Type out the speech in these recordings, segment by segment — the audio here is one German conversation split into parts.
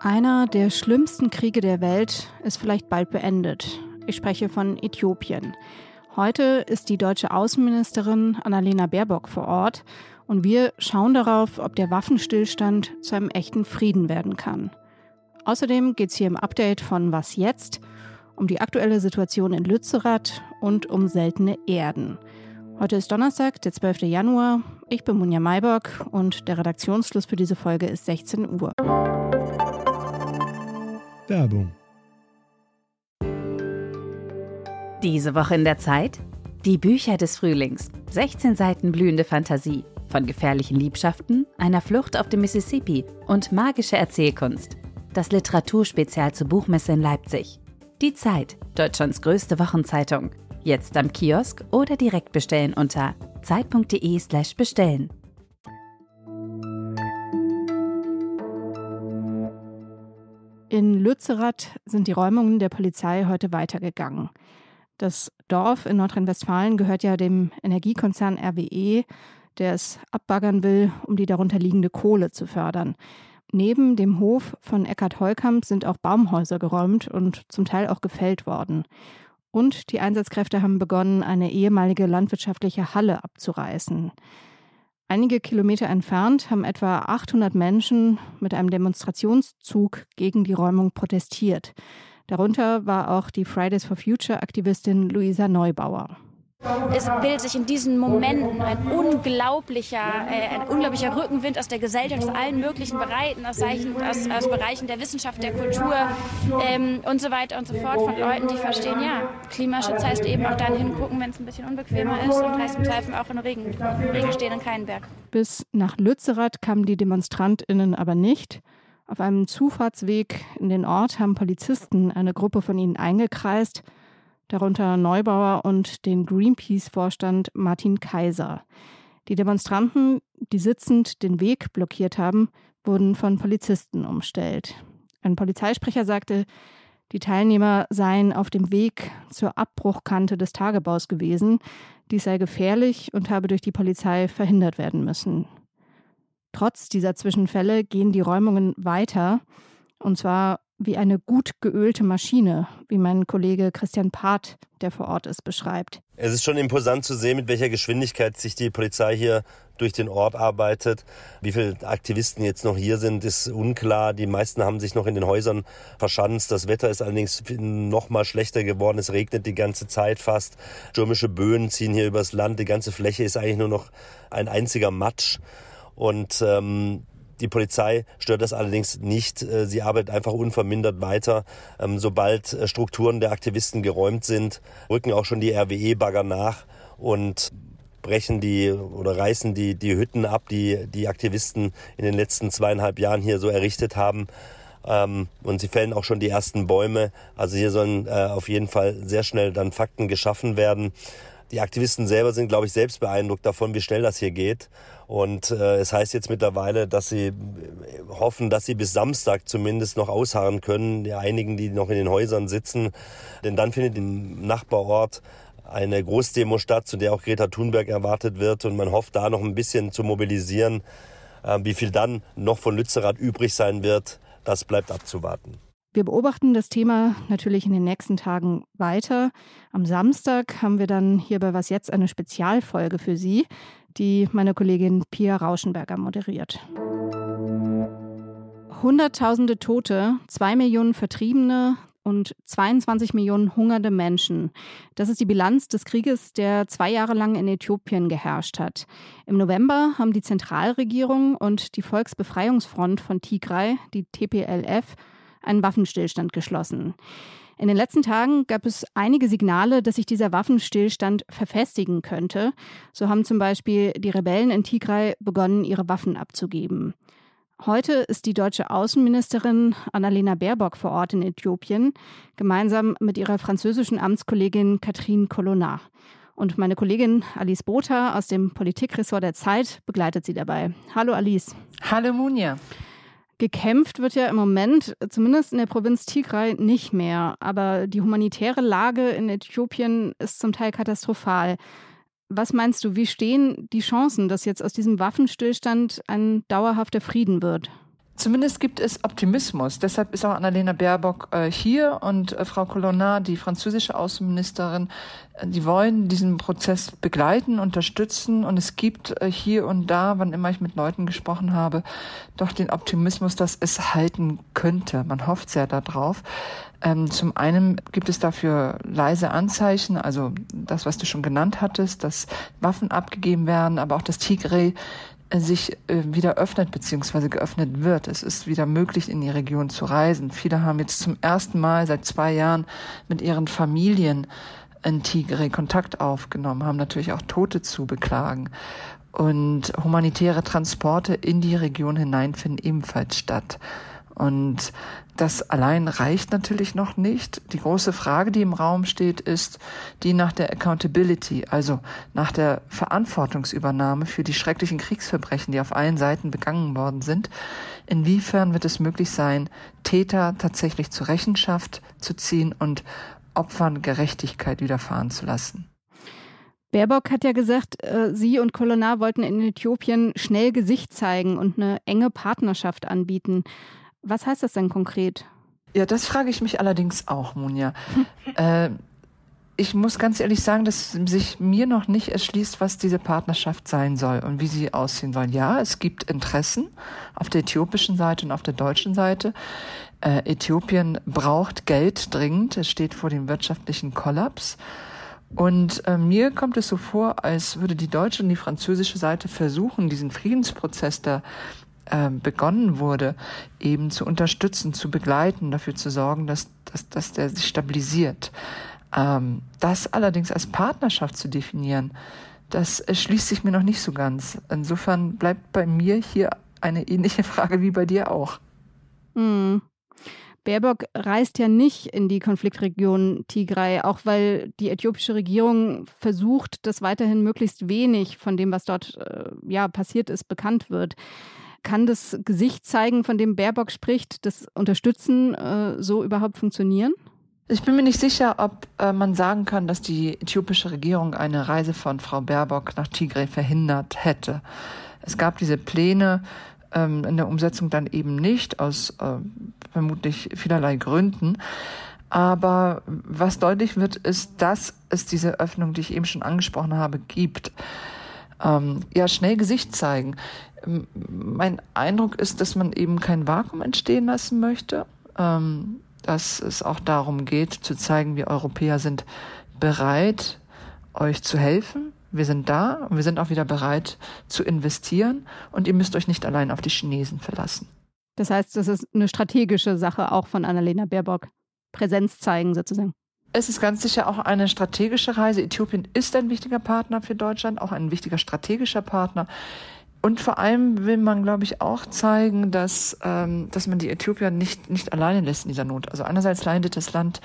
Einer der schlimmsten Kriege der Welt ist vielleicht bald beendet. Ich spreche von Äthiopien. Heute ist die deutsche Außenministerin Annalena Baerbock vor Ort und wir schauen darauf, ob der Waffenstillstand zu einem echten Frieden werden kann. Außerdem geht es hier im Update von Was jetzt um die aktuelle Situation in Lützerath und um seltene Erden. Heute ist Donnerstag, der 12. Januar. Ich bin Munja Maybock und der Redaktionsschluss für diese Folge ist 16 Uhr. Werbung. Diese Woche in der Zeit? Die Bücher des Frühlings. 16 Seiten blühende Fantasie. Von gefährlichen Liebschaften, einer Flucht auf dem Mississippi und magische Erzählkunst. Das Literaturspezial zur Buchmesse in Leipzig. Die Zeit, Deutschlands größte Wochenzeitung. Jetzt am Kiosk oder direkt bestellen unter zeit.de/slash bestellen. In Lützerath sind die Räumungen der Polizei heute weitergegangen. Das Dorf in Nordrhein-Westfalen gehört ja dem Energiekonzern RWE, der es abbaggern will, um die darunter liegende Kohle zu fördern. Neben dem Hof von Eckhard Heukamp sind auch Baumhäuser geräumt und zum Teil auch gefällt worden. Und die Einsatzkräfte haben begonnen, eine ehemalige landwirtschaftliche Halle abzureißen. Einige Kilometer entfernt haben etwa 800 Menschen mit einem Demonstrationszug gegen die Räumung protestiert. Darunter war auch die Fridays for Future Aktivistin Luisa Neubauer. Es bildet sich in diesen Momenten ein unglaublicher, äh, ein unglaublicher Rückenwind aus der Gesellschaft, aus allen möglichen Bereichen, aus, aus, aus Bereichen der Wissenschaft, der Kultur ähm, und so weiter und so fort von Leuten, die verstehen, ja, Klimaschutz heißt eben auch dann hingucken, wenn es ein bisschen unbequemer ist und heißt im Zweifel auch in Regen, Regen stehen in keinen Berg. Bis nach Lützerath kamen die DemonstrantInnen aber nicht. Auf einem Zufahrtsweg in den Ort haben Polizisten eine Gruppe von ihnen eingekreist – darunter Neubauer und den Greenpeace-Vorstand Martin Kaiser. Die Demonstranten, die sitzend den Weg blockiert haben, wurden von Polizisten umstellt. Ein Polizeisprecher sagte, die Teilnehmer seien auf dem Weg zur Abbruchkante des Tagebaus gewesen. Dies sei gefährlich und habe durch die Polizei verhindert werden müssen. Trotz dieser Zwischenfälle gehen die Räumungen weiter, und zwar wie eine gut geölte Maschine, wie mein Kollege Christian Part, der vor Ort ist, beschreibt. Es ist schon imposant zu sehen, mit welcher Geschwindigkeit sich die Polizei hier durch den Ort arbeitet. Wie viele Aktivisten jetzt noch hier sind, ist unklar. Die meisten haben sich noch in den Häusern verschanzt. Das Wetter ist allerdings noch mal schlechter geworden. Es regnet die ganze Zeit fast. Stürmische Böen ziehen hier übers Land. Die ganze Fläche ist eigentlich nur noch ein einziger Matsch. Und ähm, die Polizei stört das allerdings nicht. Äh, sie arbeitet einfach unvermindert weiter. Ähm, sobald äh, Strukturen der Aktivisten geräumt sind, rücken auch schon die RWE-Bagger nach und brechen die oder reißen die, die Hütten ab, die die Aktivisten in den letzten zweieinhalb Jahren hier so errichtet haben. Ähm, und sie fällen auch schon die ersten Bäume. Also hier sollen äh, auf jeden Fall sehr schnell dann Fakten geschaffen werden. Die Aktivisten selber sind, glaube ich, selbst beeindruckt davon, wie schnell das hier geht. Und äh, es heißt jetzt mittlerweile, dass sie hoffen, dass sie bis Samstag zumindest noch ausharren können, die einigen, die noch in den Häusern sitzen. Denn dann findet im Nachbarort eine Großdemo statt, zu der auch Greta Thunberg erwartet wird. Und man hofft, da noch ein bisschen zu mobilisieren. Äh, wie viel dann noch von Lützerath übrig sein wird, das bleibt abzuwarten. Wir beobachten das Thema natürlich in den nächsten Tagen weiter. Am Samstag haben wir dann hier bei Was jetzt eine Spezialfolge für Sie, die meine Kollegin Pia Rauschenberger moderiert. Hunderttausende Tote, zwei Millionen Vertriebene und 22 Millionen hungernde Menschen. Das ist die Bilanz des Krieges, der zwei Jahre lang in Äthiopien geherrscht hat. Im November haben die Zentralregierung und die Volksbefreiungsfront von Tigray, die TPLF, einen Waffenstillstand geschlossen. In den letzten Tagen gab es einige Signale, dass sich dieser Waffenstillstand verfestigen könnte. So haben zum Beispiel die Rebellen in Tigray begonnen, ihre Waffen abzugeben. Heute ist die deutsche Außenministerin Annalena Baerbock vor Ort in Äthiopien, gemeinsam mit ihrer französischen Amtskollegin Catherine Colonna. Und meine Kollegin Alice Botha aus dem Politikressort der Zeit begleitet sie dabei. Hallo Alice. Hallo Munja. Gekämpft wird ja im Moment, zumindest in der Provinz Tigray, nicht mehr. Aber die humanitäre Lage in Äthiopien ist zum Teil katastrophal. Was meinst du, wie stehen die Chancen, dass jetzt aus diesem Waffenstillstand ein dauerhafter Frieden wird? Zumindest gibt es Optimismus. Deshalb ist auch Annalena Baerbock äh, hier und äh, Frau Colonna, die französische Außenministerin, äh, die wollen diesen Prozess begleiten, unterstützen. Und es gibt äh, hier und da, wann immer ich mit Leuten gesprochen habe, doch den Optimismus, dass es halten könnte. Man hofft sehr darauf. Ähm, zum einen gibt es dafür leise Anzeichen, also das, was du schon genannt hattest, dass Waffen abgegeben werden, aber auch das Tigray sich äh, wieder öffnet bzw. geöffnet wird. Es ist wieder möglich, in die Region zu reisen. Viele haben jetzt zum ersten Mal seit zwei Jahren mit ihren Familien in Tigre Kontakt aufgenommen, haben natürlich auch Tote zu beklagen. Und humanitäre Transporte in die Region hinein finden ebenfalls statt. Und das allein reicht natürlich noch nicht. Die große Frage, die im Raum steht, ist die nach der Accountability, also nach der Verantwortungsübernahme für die schrecklichen Kriegsverbrechen, die auf allen Seiten begangen worden sind. Inwiefern wird es möglich sein, Täter tatsächlich zur Rechenschaft zu ziehen und Opfern Gerechtigkeit widerfahren zu lassen? Baerbock hat ja gesagt, äh, sie und Colonna wollten in Äthiopien schnell Gesicht zeigen und eine enge Partnerschaft anbieten. Was heißt das denn konkret? Ja, das frage ich mich allerdings auch, Munja. äh, ich muss ganz ehrlich sagen, dass sich mir noch nicht erschließt, was diese Partnerschaft sein soll und wie sie aussehen soll. Ja, es gibt Interessen auf der äthiopischen Seite und auf der deutschen Seite. Äh, Äthiopien braucht Geld dringend. Es steht vor dem wirtschaftlichen Kollaps. Und äh, mir kommt es so vor, als würde die deutsche und die französische Seite versuchen, diesen Friedensprozess, der äh, begonnen wurde, eben zu unterstützen, zu begleiten, dafür zu sorgen, dass, dass, dass der sich stabilisiert. Ähm, das allerdings als Partnerschaft zu definieren, das schließt sich mir noch nicht so ganz. Insofern bleibt bei mir hier eine ähnliche Frage wie bei dir auch. Hm. Baerbock reist ja nicht in die Konfliktregion Tigray, auch weil die äthiopische Regierung versucht, dass weiterhin möglichst wenig von dem, was dort äh, ja passiert ist, bekannt wird. Kann das Gesicht zeigen, von dem Baerbock spricht, das Unterstützen äh, so überhaupt funktionieren? Ich bin mir nicht sicher, ob äh, man sagen kann, dass die äthiopische Regierung eine Reise von Frau Baerbock nach Tigray verhindert hätte. Es gab diese Pläne ähm, in der Umsetzung dann eben nicht, aus äh, vermutlich vielerlei Gründen. Aber was deutlich wird, ist, dass es diese Öffnung, die ich eben schon angesprochen habe, gibt. Ähm, ja, schnell Gesicht zeigen. Ähm, mein Eindruck ist, dass man eben kein Vakuum entstehen lassen möchte, ähm, dass es auch darum geht, zu zeigen, wir Europäer sind bereit, euch zu helfen. Wir sind da und wir sind auch wieder bereit zu investieren und ihr müsst euch nicht allein auf die Chinesen verlassen. Das heißt, das ist eine strategische Sache auch von Annalena Baerbock. Präsenz zeigen sozusagen. Es ist ganz sicher auch eine strategische Reise. Äthiopien ist ein wichtiger Partner für Deutschland, auch ein wichtiger strategischer Partner. Und vor allem will man, glaube ich, auch zeigen, dass, ähm, dass man die Äthiopier nicht, nicht alleine lässt in dieser Not. Also einerseits leidet das Land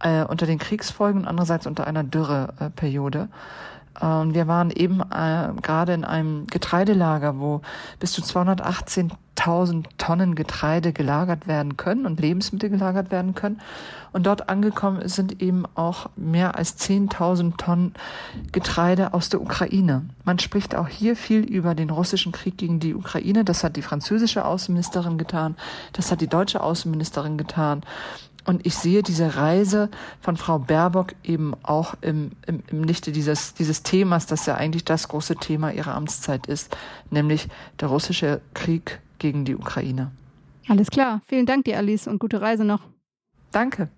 äh, unter den Kriegsfolgen und andererseits unter einer Dürreperiode. Ähm, wir waren eben äh, gerade in einem Getreidelager, wo bis zu 218.000 Tonnen Getreide gelagert werden können und Lebensmittel gelagert werden können. Und dort angekommen sind eben auch mehr als 10.000 Tonnen Getreide aus der Ukraine. Man spricht auch hier viel über den russischen Krieg gegen die Ukraine. Das hat die französische Außenministerin getan. Das hat die deutsche Außenministerin getan. Und ich sehe diese Reise von Frau Baerbock eben auch im, im, im Lichte dieses, dieses Themas, das ja eigentlich das große Thema ihrer Amtszeit ist, nämlich der russische Krieg gegen die Ukraine. Alles klar. Vielen Dank dir, Alice, und gute Reise noch. Danke.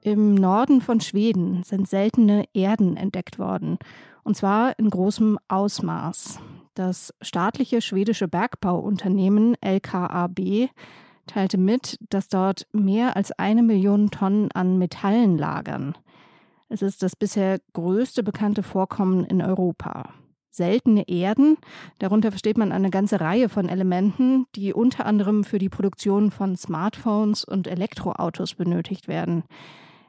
Im Norden von Schweden sind seltene Erden entdeckt worden, und zwar in großem Ausmaß. Das staatliche schwedische Bergbauunternehmen LKAB teilte mit, dass dort mehr als eine Million Tonnen an Metallen lagern. Es ist das bisher größte bekannte Vorkommen in Europa. Seltene Erden, darunter versteht man eine ganze Reihe von Elementen, die unter anderem für die Produktion von Smartphones und Elektroautos benötigt werden.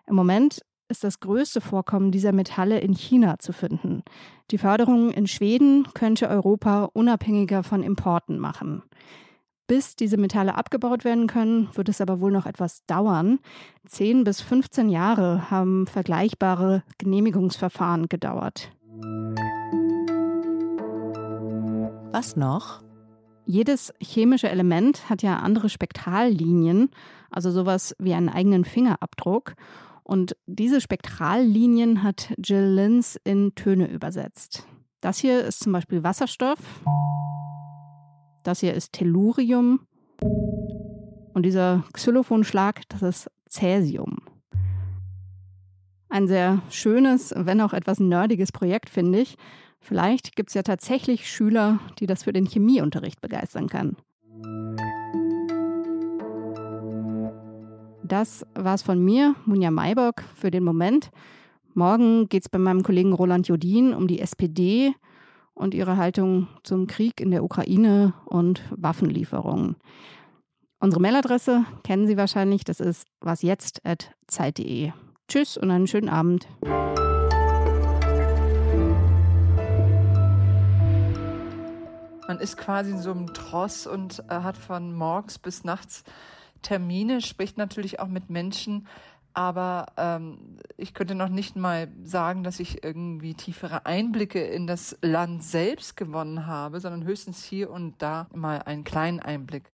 Im Moment ist das größte Vorkommen dieser Metalle in China zu finden. Die Förderung in Schweden könnte Europa unabhängiger von Importen machen. Bis diese Metalle abgebaut werden können, wird es aber wohl noch etwas dauern. Zehn bis 15 Jahre haben vergleichbare Genehmigungsverfahren gedauert. Was noch? Jedes chemische Element hat ja andere Spektrallinien, also sowas wie einen eigenen Fingerabdruck. Und diese Spektrallinien hat Jill Lins in Töne übersetzt. Das hier ist zum Beispiel Wasserstoff. Das hier ist Tellurium. Und dieser Xylophonschlag, das ist Cäsium. Ein sehr schönes, wenn auch etwas nerdiges Projekt, finde ich. Vielleicht gibt es ja tatsächlich Schüler, die das für den Chemieunterricht begeistern kann. Das war's von mir, Munja Maybock, für den Moment. Morgen geht es bei meinem Kollegen Roland Jodin um die SPD und ihre Haltung zum Krieg in der Ukraine und Waffenlieferungen. Unsere Mailadresse kennen Sie wahrscheinlich, das ist wasjetzt.zeit.de. Tschüss und einen schönen Abend. Man ist quasi in so einem Tross und äh, hat von morgens bis nachts Termine, spricht natürlich auch mit Menschen, aber ähm, ich könnte noch nicht mal sagen, dass ich irgendwie tiefere Einblicke in das Land selbst gewonnen habe, sondern höchstens hier und da mal einen kleinen Einblick.